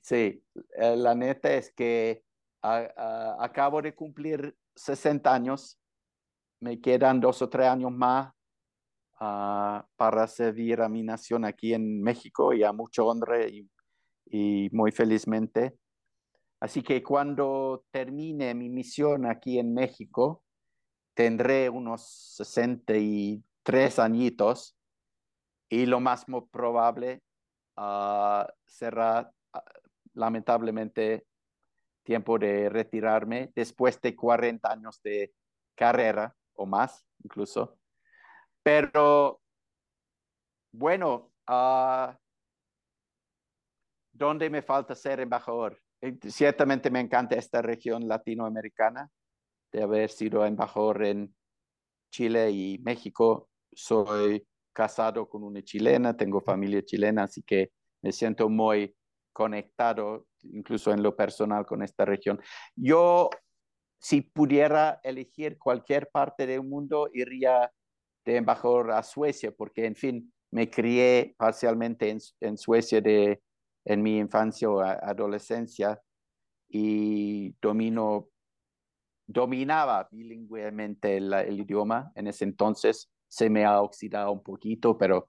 Speaker 2: sí, eh, la neta es que acabo de cumplir 60 años, me quedan dos o tres años más ah, para servir a mi nación aquí en México y a mucho honra y, y muy felizmente. Así que cuando termine mi misión aquí en México, tendré unos 63 añitos y lo más probable ah, será ah, lamentablemente tiempo de retirarme después de 40 años de carrera o más incluso. Pero bueno, uh, ¿dónde me falta ser embajador? Eh, ciertamente me encanta esta región latinoamericana de haber sido embajador en Chile y México. Soy casado con una chilena, tengo familia chilena, así que me siento muy conectado, incluso en lo personal, con esta región. Yo, si pudiera elegir cualquier parte del mundo, iría de embajador a Suecia, porque, en fin, me crié parcialmente en, en Suecia de, en mi infancia o adolescencia y domino dominaba bilingüemente el, idioma. En ese entonces se me ha oxidado un poquito, pero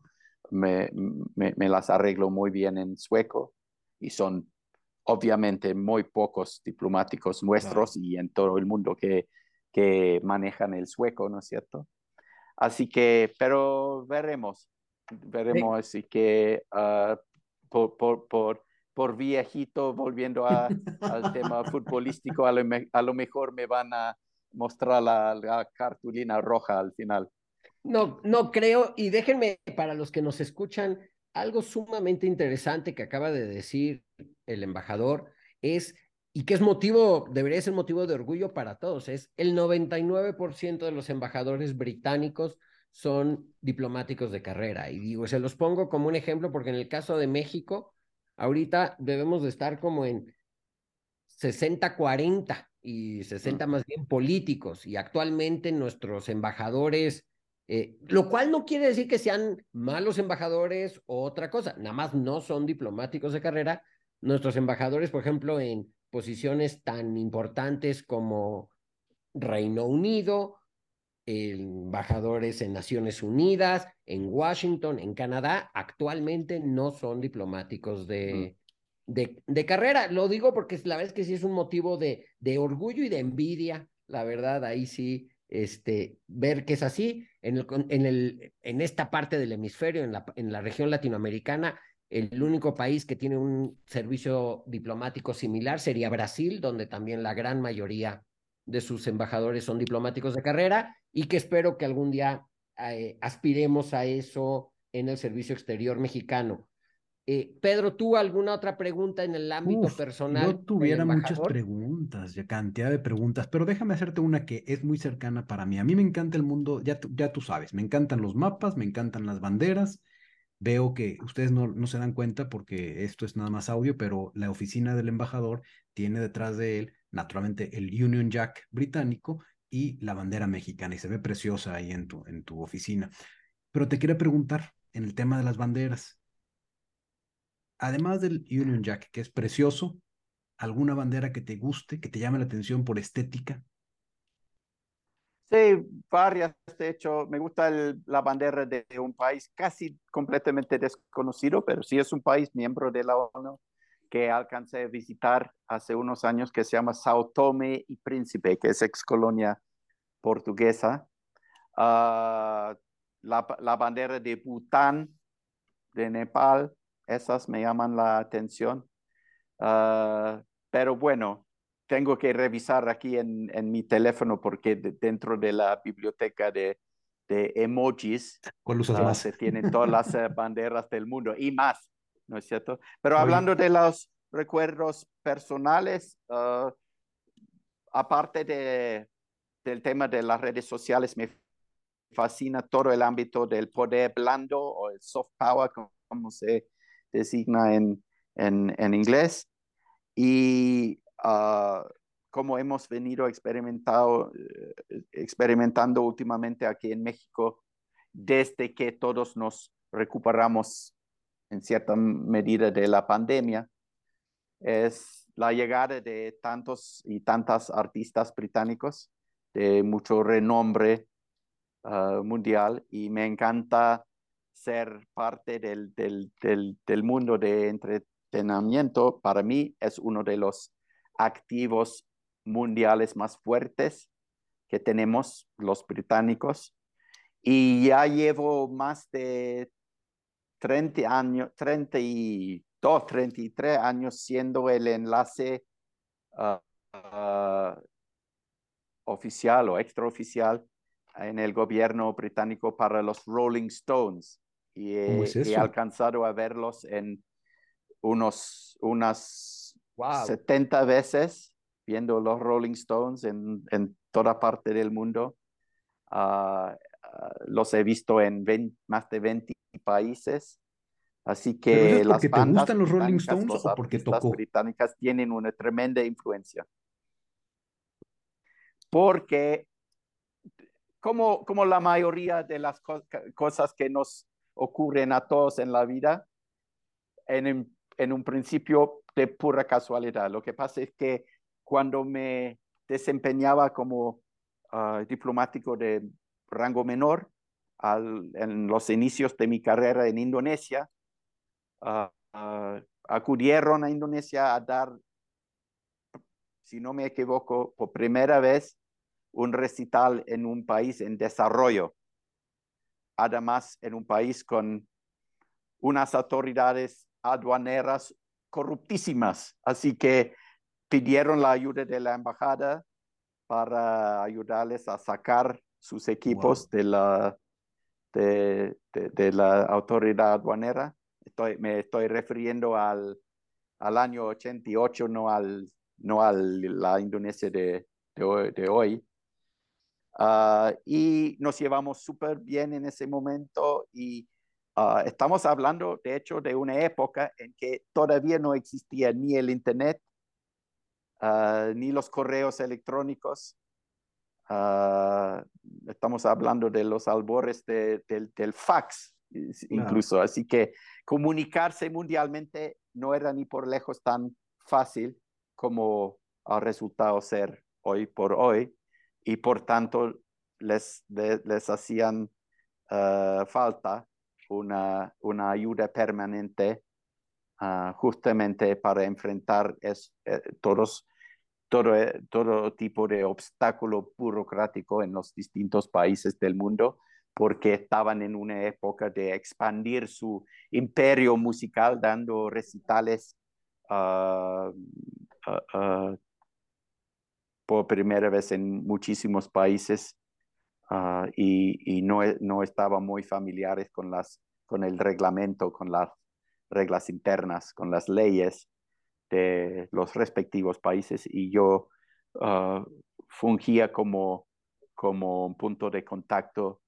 Speaker 2: me, me, las arreglo muy bien en sueco y son obviamente muy pocos diplomáticos nuestros y en todo el mundo que, que manejan el sueco, ¿no es cierto? Así que, pero veremos, veremos, así que uh, por, por, por, por viejito, volviendo al tema futbolístico, a lo, mejor me van a mostrar la, cartulina roja al final.
Speaker 3: No, no creo, y déjenme para los que nos escuchan, algo sumamente interesante que acaba de decir el embajador es, y que es motivo, debería ser motivo de orgullo para todos, es el 99% de los embajadores británicos son diplomáticos de carrera. Y digo, se los pongo como un ejemplo porque en el caso de México, Ahorita debemos de estar como en 60-40 y 60 más bien políticos. Y actualmente nuestros embajadores Eh, lo cual no quiere decir que sean malos embajadores o otra cosa, nada más no son diplomáticos de carrera. Nuestros embajadores, por ejemplo, en posiciones tan importantes como Reino Unido, embajadores en Naciones Unidas, en Washington, en Canadá, actualmente no son diplomáticos de, de, de, carrera. Lo digo porque la verdad es que sí es un motivo de, de orgullo y de envidia, la verdad, ahí sí, este, ver que es así. En, el, en, el, en esta parte del hemisferio, en la, en la región latinoamericana, el único país que tiene un servicio diplomático similar sería Brasil, donde también la gran mayoría de sus embajadores son diplomáticos de carrera y que espero que algún día eh, aspiremos a eso en el servicio exterior mexicano. Eh, Pedro, ¿tú alguna otra pregunta en el ámbito personal?
Speaker 4: Yo tuviera muchas preguntas, ya cantidad de preguntas, pero déjame hacerte una que es muy cercana para mí. A mí me encanta el mundo, ya, ya tú sabes, me encantan los mapas, me encantan las banderas. Veo que ustedes no, no se dan cuenta porque esto es nada más audio, pero la oficina del embajador tiene detrás de él, naturalmente, el Union Jack británico y la bandera mexicana y se ve preciosa ahí en tu, en tu oficina. Pero te quiero preguntar en el tema de las banderas. Además del Union Jack, que es precioso, ¿alguna bandera que te guste, que te llame la atención por estética?
Speaker 2: Sí, varias. De hecho, me gusta la bandera de, un país casi completamente desconocido, pero sí es un país miembro de la ONU que alcancé a visitar hace unos años que se llama Sao Tome y Príncipe, que es ex colonia portuguesa. Uh, la, la, bandera de Bután, de Nepal, esas me llaman la atención. Uh, pero bueno, tengo que revisar aquí en, en mi teléfono porque dentro de la biblioteca de, de emojis uh, se tienen todas las eh, banderas del mundo y más. ¿No es cierto? Pero hablando de los recuerdos personales, ah, aparte de, del tema de las redes sociales, me fascina todo el ámbito del poder blando o el soft power, como se designa en, en, en inglés. Y uh, como hemos venido experimentado, eh, experimentando últimamente aquí en México, desde que todos nos recuperamos en cierta medida de la pandemia, es la llegada de tantos y tantas artistas británicos de mucho renombre ah, mundial y me encanta ser parte del, del, del, del, mundo de entretenimiento. Para mí es uno de los activos mundiales más fuertes que tenemos los británicos. Y ya llevo más de 30 años, 32, 33 años siendo el enlace uh, uh, oficial o extraoficial en el gobierno británico para los Rolling Stones. Y he, alcanzado a verlos en unos, unas 70 veces viendo los Rolling Stones en, en toda parte del mundo. Uh, los he visto en más de 20 países. Así que
Speaker 4: es porque te gustan los Rolling Stones o porque tocó?
Speaker 2: británicas tienen una tremenda influencia. Porque como, como la mayoría de las cosas que nos ocurren a todos en la vida, en, en un principio de pura casualidad. Lo que pasa es que cuando me desempeñaba como uh, diplomático de rango menor, en los inicios de mi carrera en Indonesia, ah, ah, acudieron a Indonesia a dar, si no me equivoco, por primera vez un recital en un país en desarrollo, además en un país con unas autoridades aduaneras corruptísimas. Así que pidieron la ayuda de la embajada para ayudarles a sacar sus equipos de, la, de, de, la autoridad aduanera. Estoy, me estoy refiriendo al, al año 88, no al no a la Indonesia de, de hoy. Uh, y nos llevamos súper bien en ese momento y uh, estamos hablando, de hecho, de una época en que todavía no existía ni el Internet, uh, ni los correos electrónicos, ah, estamos hablando de los albores del, del fax, incluso. Así que comunicarse mundialmente no era ni por lejos tan fácil como ha resultado ser hoy por hoy y por tanto les, les, hacían ah, falta una, una ayuda permanente ah, justamente para enfrentar es, eh, todos, todo, eh, todo tipo de obstáculo burocrático en los distintos países del mundo porque estaban en una época de expandir su imperio musical dando recitales ah, por primera vez en muchísimos países Ah, y, no, no estaban muy familiares con, las, con el reglamento, con las reglas internas, con las leyes de los respectivos países y yo uh, fungía como, como un punto de contacto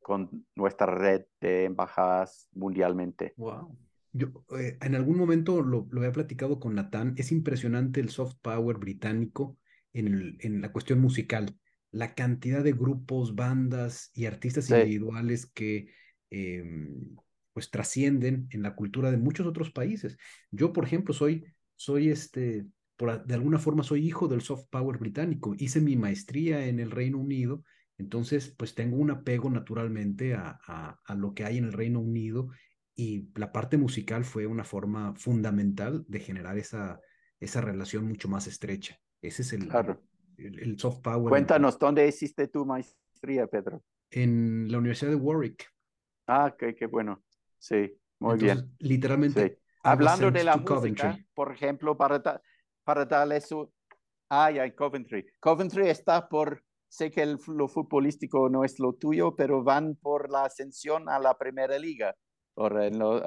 Speaker 2: con nuestra red de embajadas mundialmente.
Speaker 4: Wow. Yo eh, en algún momento lo, lo, he platicado con Natán, es impresionante el soft power británico en, el, en la cuestión musical la cantidad de grupos, bandas y artistas individuales que em, pues trascienden en la cultura de muchos otros países. Yo, por ejemplo, soy, soy este, por, de alguna forma soy hijo del soft power británico. Hice mi maestría en el Reino Unido, entonces pues tengo un apego naturalmente a, a, lo que hay en el Reino Unido y la parte musical fue una forma fundamental de generar esa, esa relación mucho más estrecha. Ese es el,
Speaker 2: claro
Speaker 4: el, soft power.
Speaker 2: Cuéntanos, ¿dónde hiciste tu maestría, Pedro?
Speaker 4: En la Universidad de Warwick.
Speaker 2: Ah, qué, qué bueno. Sí, muy bien.
Speaker 4: Literalmente.
Speaker 2: Hablando de la música, por ejemplo, para, para darle su... Ah, ya, en Coventry. Coventry está por... Sé que lo futbolístico no es lo tuyo, pero van por la ascensión a la primera liga.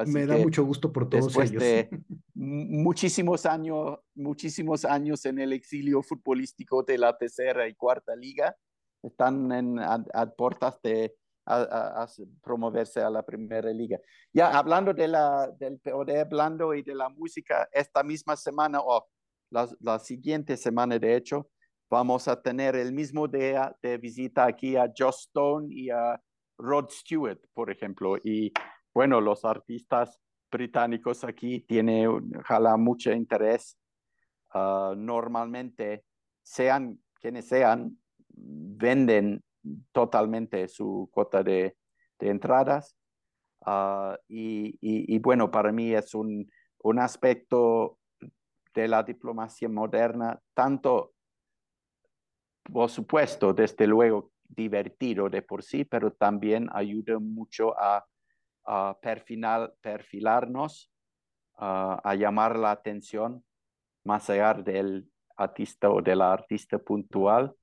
Speaker 4: Me da mucho gusto por todos
Speaker 2: después
Speaker 4: ellos.
Speaker 2: De muchísimos años, muchísimos años en el exilio futbolístico de la tercera y cuarta liga, están en, a, puertas de a, promoverse a la primera liga. Ya hablando de la, del poder blando y de la música, esta misma semana o la, la, siguiente semana, de hecho, vamos a tener el mismo día de visita aquí a Joss Stone y a Rod Stewart, por ejemplo, y bueno, los artistas británicos aquí tienen, ojalá, mucho interés. Ah, normalmente, sean quienes sean, venden totalmente su cuota de, entradas. Ah, y, bueno, para mí es un, un aspecto de la diplomacia moderna, tanto, por supuesto, desde luego, divertido de por sí, pero también ayuda mucho a a perfilarnos, a llamar la atención más allá del artista o de la artista puntual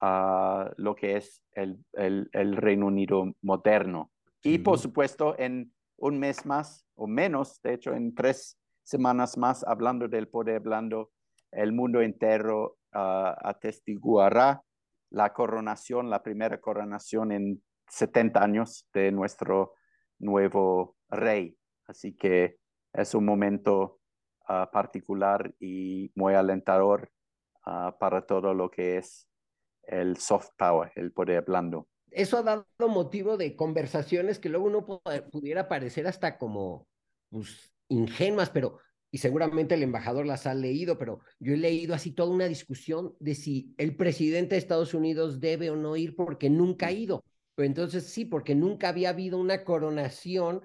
Speaker 2: a lo que es el, el, Reino Unido moderno. Y por supuesto, en un mes más o menos, de hecho, en tres semanas más, hablando del poder blando, el mundo entero uh, atestiguará la coronación, la primera coronación en 70 años de nuestro nuevo rey. Así que es un momento ah, particular y muy alentador ah, para todo lo que es el soft power, el poder blando.
Speaker 3: Eso ha dado motivo de conversaciones que luego uno pudiera parecer hasta como pues, ingenuas, pero y seguramente el embajador las ha leído, pero yo he leído así toda una discusión de si el presidente de Estados Unidos debe o no ir porque nunca ha ido. Entonces sí, porque nunca había habido una coronación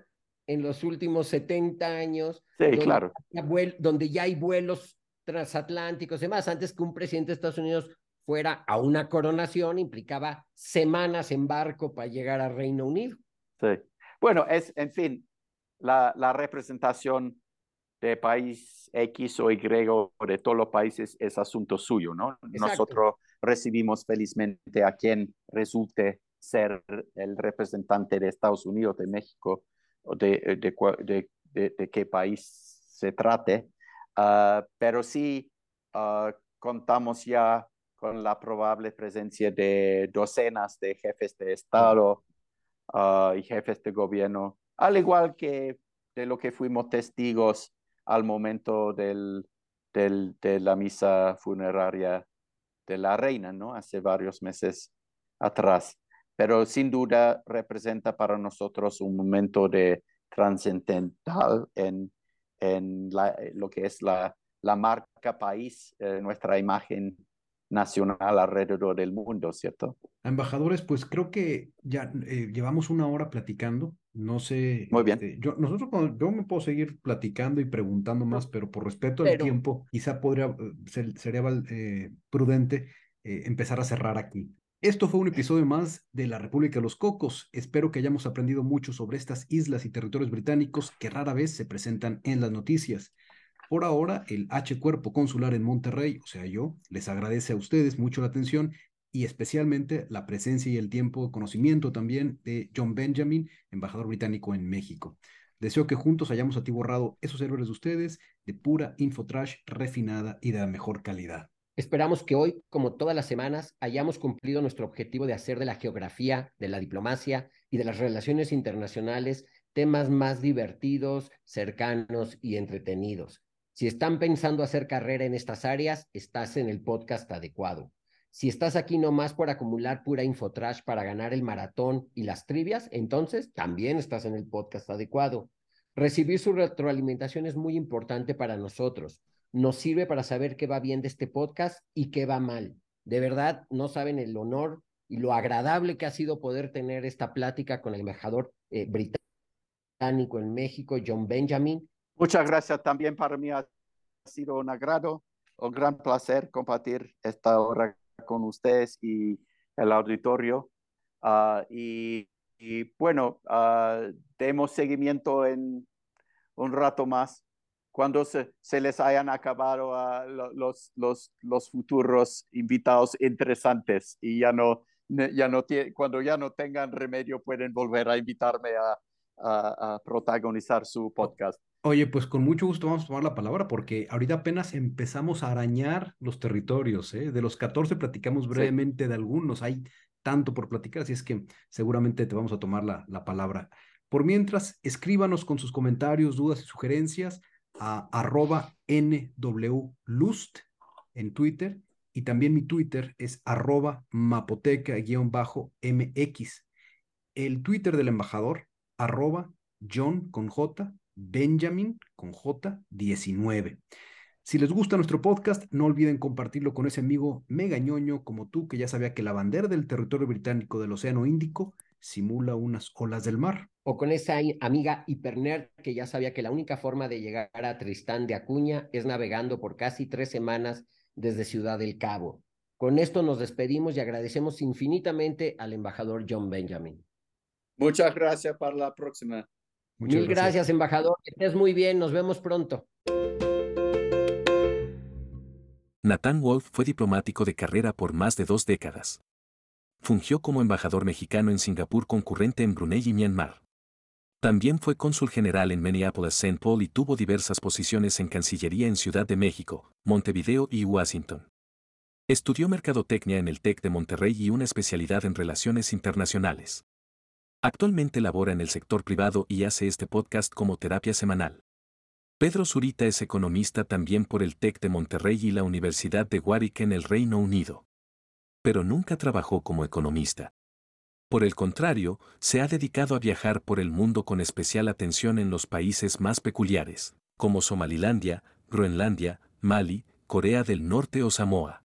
Speaker 3: en los últimos 70 años.
Speaker 2: Sí, donde claro.
Speaker 3: donde ya hay vuelos transatlánticos y demás. Antes que un presidente de Estados Unidos fuera a una coronación, implicaba semanas en barco para llegar al Reino Unido.
Speaker 2: Sí. Bueno, es, en fin, la, la representación de país X o Y de todos los países es asunto suyo, ¿no? Nosotros recibimos felizmente a quien resulte ser el representante de Estados Unidos, de México, o de, de, de, qué país se trate, ah, pero sí ah, contamos ya con la probable presencia de docenas de jefes de Estado ah, y jefes de gobierno, al igual que de lo que fuimos testigos al momento del, del, de la misa funeraria de la reina, ¿no? Hace varios meses atrás. Pero sin duda representa para nosotros un momento de trascendental en, en lo que es la, la marca país, eh, nuestra imagen nacional alrededor del mundo, ¿cierto?
Speaker 4: Embajadores, pues creo que ya eh, llevamos una hora platicando. No sé.
Speaker 2: Muy bien.
Speaker 4: Este, yo, nosotros, yo me puedo seguir platicando y preguntando más, pero por respeto al tiempo, quizá podría, eh, sería eh, prudente empezar a cerrar aquí. Esto fue un episodio más de La República de los Cocos. Espero que hayamos aprendido mucho sobre estas islas y territorios británicos que rara vez se presentan en las noticias. Por ahora, el H Cuerpo Consular en Monterrey, o sea, yo, les agradece a ustedes mucho la atención y especialmente la presencia y el tiempo de conocimiento también de John Benjamin, embajador británico en México. Deseo que juntos hayamos atiborrado esos errores de ustedes de pura infotrash refinada y de la mejor calidad.
Speaker 3: Esperamos que hoy, como todas las semanas, hayamos cumplido nuestro objetivo de hacer de la geografía, de la diplomacia y de las relaciones internacionales temas más divertidos, cercanos y entretenidos. Si están pensando hacer carrera en estas áreas, estás en el podcast adecuado. Si estás aquí nomás por acumular pura infotrash para ganar el maratón y las trivias, entonces también estás en el podcast adecuado. Recibir su retroalimentación es muy importante para nosotros. Nos sirve para saber qué va bien de este podcast y qué va mal. De verdad, no saben el honor y lo agradable que ha sido poder tener esta plática con el embajador eh, británico en México, John Benjamin,
Speaker 2: Muchas gracias también para mí. Ha sido un agrado, un gran placer compartir esta hora con ustedes y el auditorio. Ah, y, bueno, uh, demos seguimiento en un rato más cuando se, les hayan acabado a los, futuros invitados interesantes y ya no, cuando ya no tengan remedio pueden volver a invitarme a protagonizar su podcast.
Speaker 4: Oye, pues con mucho gusto vamos a tomar la palabra porque ahorita apenas empezamos a arañar los territorios, ¿eh? De los 14 platicamos brevemente de algunos, hay tanto por platicar, así es que seguramente te vamos a tomar la, la palabra. Por mientras, escríbanos con sus comentarios, dudas y sugerencias a arroba nwlust en Twitter y también mi Twitter es arroba mapoteca-mx. El Twitter del embajador, arroba John con J Benjamin con J 19. Si les gusta nuestro podcast, no olviden compartirlo con ese amigo mega ñoño como tú que ya sabía que la bandera del territorio británico del Océano Índico simula unas olas del mar.
Speaker 3: O con esa amiga hipernerd que ya sabía que la única forma de llegar a Tristán de Acuña es navegando por casi tres semanas desde Ciudad del Cabo. Con esto nos despedimos y agradecemos infinitamente al embajador John Benjamin.
Speaker 2: Muchas gracias para la próxima.
Speaker 3: Mil gracias. embajador. Que estés muy bien. Nos vemos pronto.
Speaker 1: Nathan Wolf fue diplomático de carrera por más de dos décadas. Fungió como embajador mexicano en Singapur concurrente en Brunei y Myanmar. También fue cónsul general en Minneapolis, St. Paul y tuvo diversas posiciones en Cancillería en Ciudad de México, Montevideo y Washington. Estudió mercadotecnia en el TEC de Monterrey y una especialidad en relaciones internacionales. Actualmente labora en el sector privado y hace este podcast como terapia semanal. Pedro Zurita es economista también por el TEC de Monterrey y la Universidad de Warwick en el Reino Unido. Pero nunca trabajó como economista. Por el contrario, se ha dedicado a viajar por el mundo con especial atención en los países más peculiares, como Somalilandia, Groenlandia, Mali, Corea del Norte o Samoa.